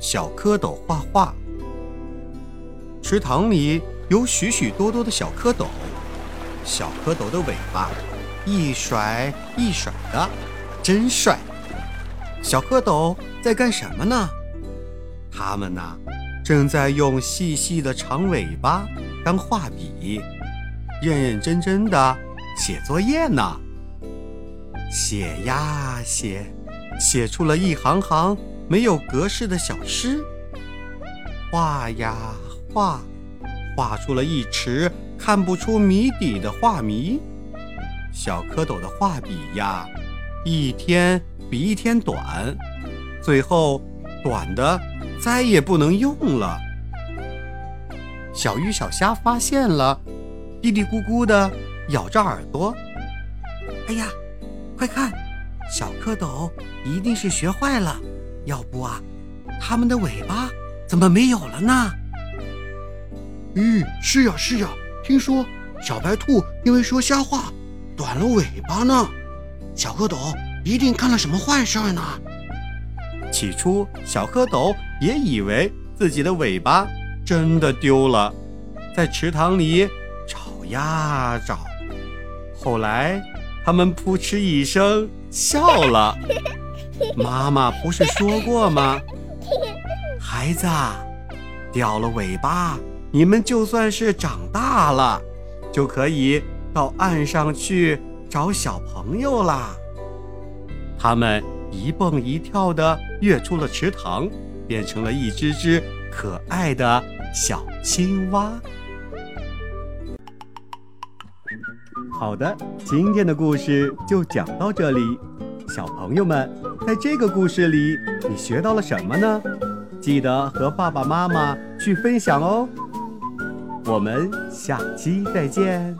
小蝌蚪画画。池塘里有许许多多的小蝌蚪，小蝌蚪的尾巴一甩一甩的，真帅。小蝌蚪在干什么呢？它们呢，正在用细细的长尾巴当画笔。认认真真的写作业呢，写呀写，写出了一行行没有格式的小诗。画呀画，画出了一池看不出谜底的画谜。小蝌蚪的画笔呀，一天比一天短，最后短的再也不能用了。小鱼小虾发现了。嘀嘀咕咕的咬着耳朵，哎呀，快看，小蝌蚪一定是学坏了，要不啊，它们的尾巴怎么没有了呢？咦，是呀是呀，听说小白兔因为说瞎话，短了尾巴呢。小蝌蚪一定干了什么坏事儿呢？起初，小蝌蚪也以为自己的尾巴真的丢了，在池塘里找。呀找，后来它们扑哧一声笑了。妈妈不是说过吗？孩子，掉了尾巴，你们就算是长大了，就可以到岸上去找小朋友啦。他们一蹦一跳地跃出了池塘，变成了一只只可爱的小青蛙。好的，今天的故事就讲到这里。小朋友们，在这个故事里，你学到了什么呢？记得和爸爸妈妈去分享哦。我们下期再见。